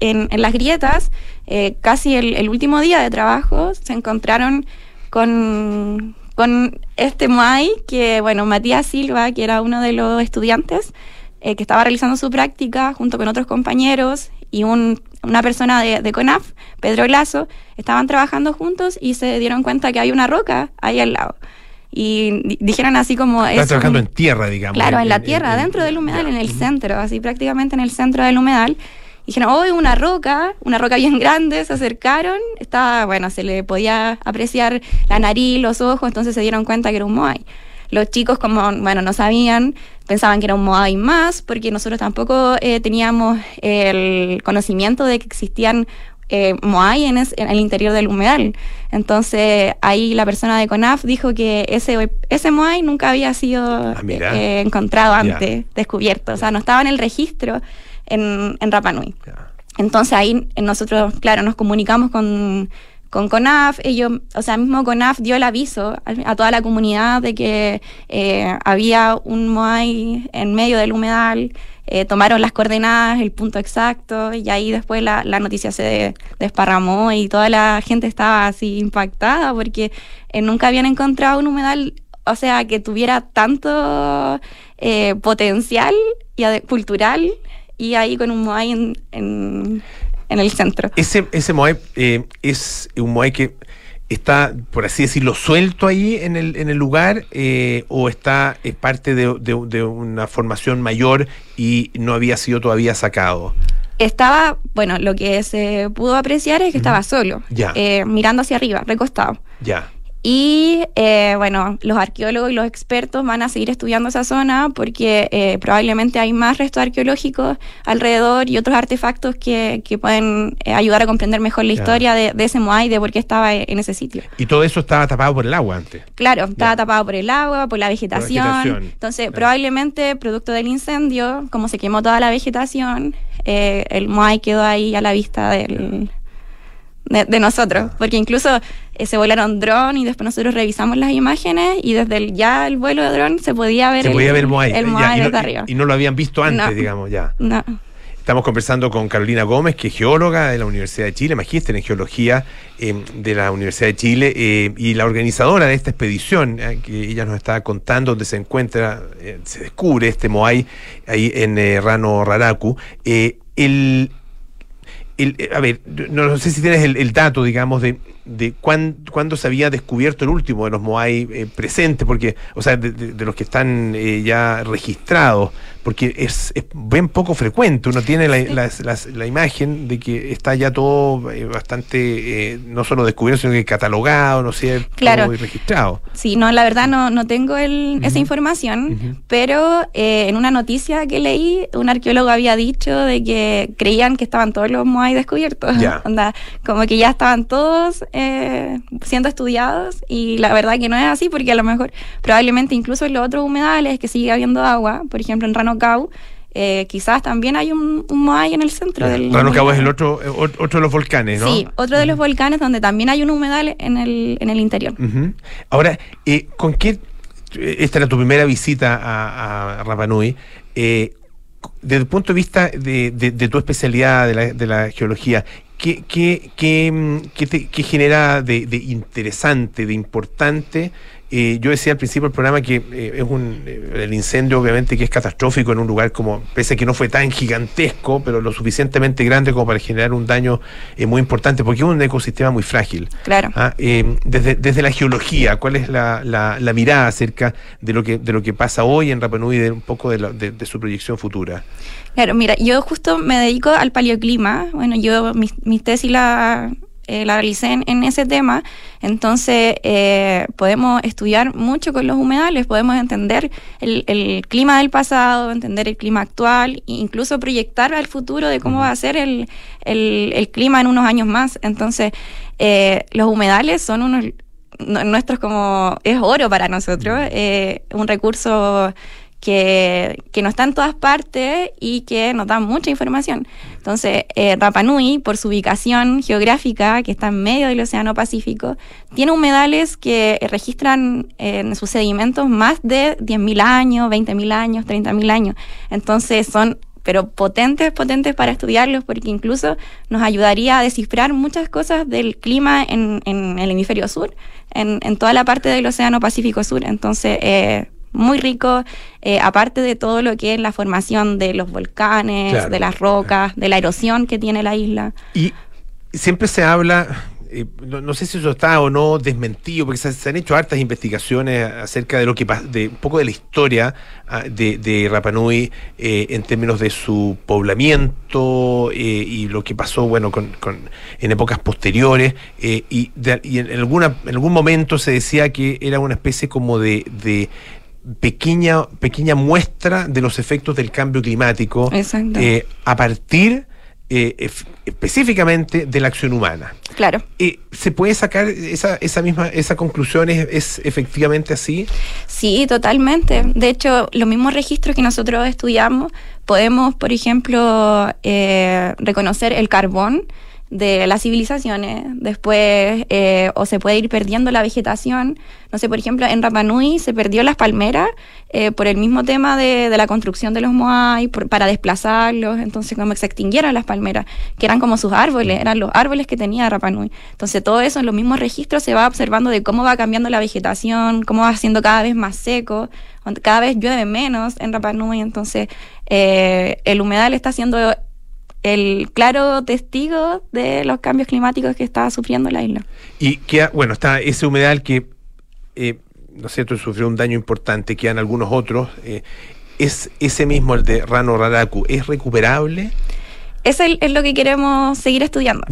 en, las grietas, eh, casi el, último día de trabajo, se encontraron con, con este Moai, que, bueno, Matías Silva, que era uno de los estudiantes, eh, que estaba realizando su práctica junto con otros compañeros y una persona de, de, CONAF, Pedro Lazo, estaban trabajando juntos y se dieron cuenta que hay una roca ahí al lado y dijeron así como... Trabajando en tierra, digamos. Claro, en, la tierra, dentro del humedal, en el centro, así prácticamente en el centro del humedal. Dijeron, oh, una roca, una roca bien grande, se acercaron, estaba, bueno, se le podía apreciar la nariz, los ojos, entonces se dieron cuenta que era un moai. Los chicos, como, bueno, no sabían, pensaban que era un moai más, porque nosotros tampoco eh, teníamos el conocimiento de que existían eh, Moai en, el interior del humedal. Entonces ahí la persona de CONAF dijo que ese, ese Moai nunca había sido ah, eh, encontrado antes, descubierto. O sea, no estaba en el registro en, en Rapanui. Entonces ahí nosotros, claro, nos comunicamos con, con CONAF, ellos, o sea, mismo CONAF dio el aviso a, toda la comunidad de que eh, había un Moai en medio del humedal, eh, tomaron las coordenadas, el punto exacto, y ahí después la, la noticia se desparramó y toda la gente estaba así impactada porque eh, nunca habían encontrado un humedal o sea, que tuviera tanto eh, potencial y cultural y ahí con un Moai en, en, el centro. Ese, ese Moai es un Moai que está, por así decirlo, suelto ahí en el, en el lugar eh, o está es parte de, de- de una formación mayor y no había sido todavía sacado. Estaba, bueno, lo que se pudo apreciar es que estaba solo, Ya. eh, mirando hacia arriba, recostado. Ya. Y eh, bueno, los arqueólogos y los expertos van a seguir estudiando esa zona porque eh, probablemente hay más restos arqueológicos alrededor y otros artefactos que, que pueden eh, ayudar a comprender mejor la historia de, de ese Moai, de por qué estaba en ese sitio. Y todo eso estaba tapado por el agua antes. Claro, estaba tapado por el agua, por la vegetación. vegetación, Entonces, claro. probablemente, producto del incendio, como se quemó toda la vegetación, eh, el Moai quedó ahí a la vista del, de, de nosotros. Porque incluso eh, se volaron dron y después nosotros revisamos las imágenes y desde el, ya el vuelo de dron se podía ver Se el, podía ver Moai. el Ya, Moai y, no, arriba. y no lo habían visto antes, No. digamos, ya. No. Estamos conversando con Carolina Gómez, que es geóloga de la Universidad de Chile, magíster en geología eh, de la Universidad de Chile eh, y la organizadora de esta expedición eh, que ella nos está contando, donde se encuentra, eh, se descubre este Moai ahí en eh, Rano Raraku. Eh, el, el- eh, a ver, no, no sé si tienes el, el dato, digamos, de, de cuán- cuándo se había descubierto el último de los Moai eh, presentes, porque, o sea, de los que están eh, ya registrados, porque es, es bien poco frecuente. Uno tiene la, las- la imagen de que está ya todo eh, bastante, eh, no solo descubierto, sino que catalogado, no sé, Claro. y registrado. Sí, no, la verdad no, no tengo el- esa información, pero eh, en una noticia que leí, un arqueólogo había dicho de que creían que estaban todos los Moai descubiertos. Ya. Onda, como que ya estaban todos eh, siendo estudiados y la verdad que no es así porque a lo mejor probablemente incluso en los otros humedales que sigue habiendo agua, por ejemplo en Ranocau, eh, quizás también hay un, un Moai en el centro del... Rano es el otro, eh, ot- otro de los volcanes, ¿no? Sí, otro de los volcanes donde también hay un humedal en el, en el interior. Ujú. Ahora, eh, ¿con qué? Esta era tu primera visita a, a Rapa Nui. eh, desde el punto de vista de, de- de tu especialidad de la, de la geología, ¿qué, qué, qué, mm, qué te- qué genera de, de interesante, de importante? Eh, yo decía al principio del programa que eh, es un eh, el incendio obviamente que es catastrófico en un lugar como, pese a que no fue tan gigantesco, pero lo suficientemente grande como para generar un daño eh, muy importante, porque es un ecosistema muy frágil. Claro. Ah, desde, desde la geología, ¿cuál es la, la- la mirada acerca de lo que de lo que pasa hoy en Rapa Nui y de un poco de, la- de- de su proyección futura? Claro, mira, yo justo me dedico al paleoclima. Bueno, yo mis, mis tesis la, eh, la realicé en, en ese tema. Entonces, eh, podemos estudiar mucho con los humedales, podemos entender el, el clima del pasado, entender el clima actual, e incluso proyectar al futuro de cómo va a ser el, el- el clima en unos años más. Entonces, eh, los humedales son unos nu- nuestros como es oro para nosotros, eh, un recurso que, que no está en todas partes y que nos da mucha información. Entonces, eh, Rapa Nui, por su ubicación geográfica, que está en medio del Océano Pacífico, tiene humedales que eh, registran eh, en sus sedimentos más de 10.000 años, 20.000 años, 30.000 años. Entonces, son pero potentes, potentes para estudiarlos, porque incluso nos ayudaría a descifrar muchas cosas del clima en, en el hemisferio sur, en, en toda la parte del Océano Pacífico Sur. Entonces, eh, muy rico, eh, aparte de todo lo que es la formación de los volcanes, Claro, de las rocas, de la erosión que tiene la isla. Y siempre se habla, eh, no, no sé si eso está o no desmentido, porque se, se han hecho hartas investigaciones acerca de lo que de un poco de la historia ah, de, de Rapa Nui eh, en términos de su poblamiento eh, y lo que pasó, bueno, con, con- en épocas posteriores y, de- y en alguna en algún momento se decía que era una especie como de, de pequeña pequeña muestra de los efectos del cambio climático eh, a partir eh, específicamente de la acción humana. Claro. Eh, ¿Se puede sacar esa, esa misma esa conclusión? ¿Es, es efectivamente así? Sí, totalmente. De hecho, los mismos registros que nosotros estudiamos, podemos, por ejemplo, reconocer el carbón de las civilizaciones, después eh, o se puede ir perdiendo la vegetación. No sé, por ejemplo, en Rapa Nui se perdió las palmeras eh, por el mismo tema de, de la construcción de los Moai, por- para desplazarlos, entonces como se extinguieron las palmeras, que eran como sus árboles, eran los árboles que tenía Rapa Nui. Entonces todo eso en los mismos registros se va observando de cómo va cambiando la vegetación, cómo va siendo cada vez más seco, cada vez llueve menos en Rapa Nui, entonces eh, el humedal está siendo el claro testigo de los cambios climáticos que está sufriendo la isla. Y queda, bueno, está ese humedal que, eh, no sé, tú sufrió un daño importante, quedan algunos otros. eh, ¿Es ese mismo, el de Rano Raraku, es recuperable? Es, el- es lo que queremos seguir estudiando.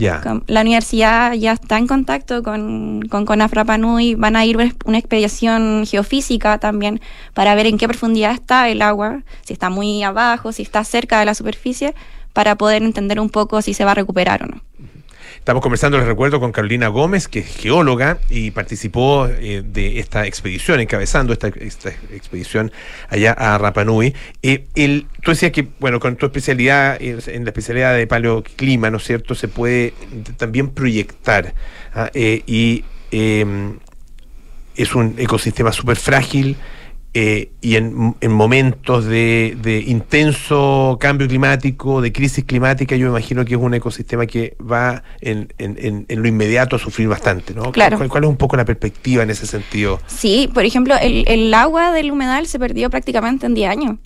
La universidad ya está en contacto con, con CONAF Rapa Nui, van a ir una expedición geofísica también para ver en qué profundidad está el agua, si está muy abajo, si está cerca de la superficie, para poder entender un poco si se va a recuperar o no. Estamos conversando, les recuerdo, con Carolina Gómez, que es geóloga y participó eh, de esta expedición, encabezando esta, esta expedición allá a Rapa Nui. Eh, tú decías que, bueno, con tu especialidad, en la especialidad de paleoclima, ¿no es cierto?, se puede también proyectar. ah, eh, y eh, es un ecosistema súper frágil. Eh, y en, en momentos de, de intenso cambio climático, de crisis climática, yo me imagino que es un ecosistema que va en, en- en- lo inmediato a sufrir bastante, ¿no? Claro. ¿Cuál, cuál es un poco la perspectiva en ese sentido? Sí, por ejemplo, el, el agua del humedal se perdió prácticamente en 10 años.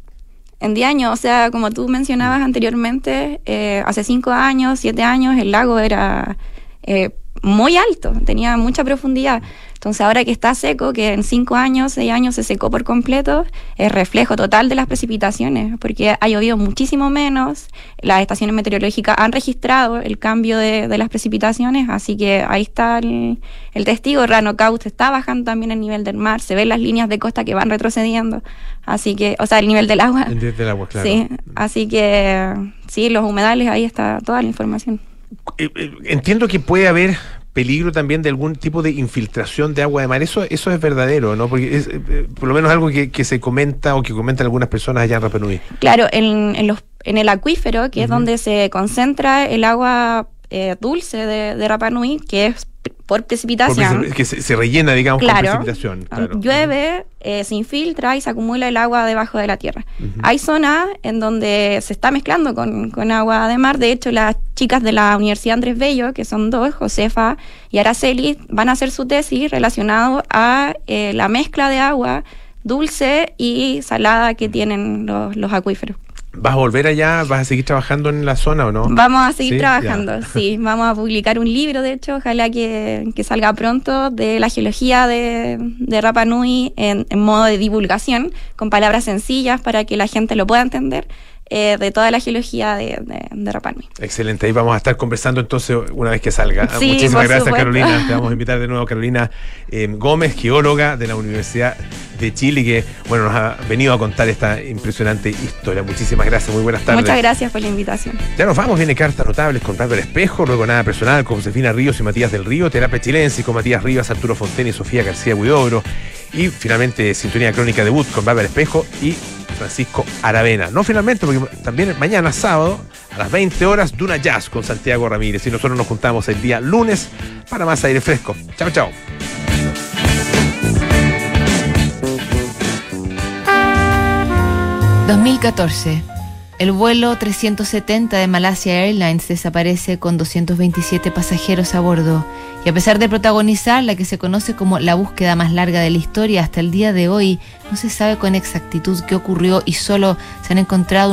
En 10 años, o sea, como tú mencionabas anteriormente, eh, hace 5 años, 7 años, el lago era eh, muy alto, tenía mucha profundidad. Entonces, ahora que está seco, que en 5 años, 6 años se secó por completo, es reflejo total de las precipitaciones, porque ha llovido muchísimo menos, las estaciones meteorológicas han registrado el cambio de, de las precipitaciones, así que ahí está el, el testigo. Rano Caut está bajando también el nivel del mar, se ven las líneas de costa que van retrocediendo, así que, o sea, el nivel del agua. El agua, claro. Sí, así que sí, los humedales, ahí está toda la información. Eh, eh, Entiendo que puede haber peligro también de algún tipo de infiltración de agua de mar. Eso, eso es verdadero, ¿no? Porque es eh, eh, por lo menos algo que, que se comenta o que comentan algunas personas allá en Rapa Nui. Claro, en, en los, en el acuífero, que es donde se concentra el agua eh, dulce de, de Rapa Nui, que es por Porque precipitación. se, que se, se rellena, digamos, Claro. con precipitación. Claro. Llueve, eh, se infiltra y se acumula el agua debajo de la tierra. Hay zonas en donde se está mezclando con, con agua de mar. De hecho, las chicas de la Universidad Andrés Bello, que son dos, Josefa y Araceli, van a hacer su tesis relacionado a eh, la mezcla de agua dulce y salada que tienen los, los acuíferos. ¿Vas a volver allá? ¿Vas a seguir trabajando en la zona o no? Vamos a seguir Sí, trabajando, ya. sí. Vamos a publicar un libro, de hecho, ojalá que, que salga pronto, de la geología de, de Rapa Nui en, en modo de divulgación, con palabras sencillas para que la gente lo pueda entender, eh, de toda la geología de, de, de. Excelente, ahí vamos a estar conversando entonces una vez que salga. Sí, Muchísimas gracias supuesto. Carolina. Te vamos a invitar de nuevo a Carolina eh, Gómez, geóloga de la Universidad de Chile, que bueno, nos ha venido a contar esta impresionante historia. Muchísimas gracias, muy buenas tardes. Muchas gracias por la invitación. Ya nos vamos, viene cartas notables con Rafael Espejo, luego nada personal con Josefina Ríos y Matías del Río, terapia chilense con Matías Rivas, Arturo Fonten y Sofía García Huidobro, y finalmente sintonía crónica debut con Rafael Espejo y Francisco Aravena. No finalmente, porque también mañana sábado a las 20 horas Duna Jazz con Santiago Ramírez y nosotros nos juntamos el día lunes para más aire fresco. Chao, chao. ...2014... El vuelo 370 de Malasia Airlines desaparece con 227 pasajeros a bordo y a pesar de protagonizar la que se conoce como la búsqueda más larga de la historia hasta el día de hoy, no se sabe con exactitud qué ocurrió y solo se han encontrado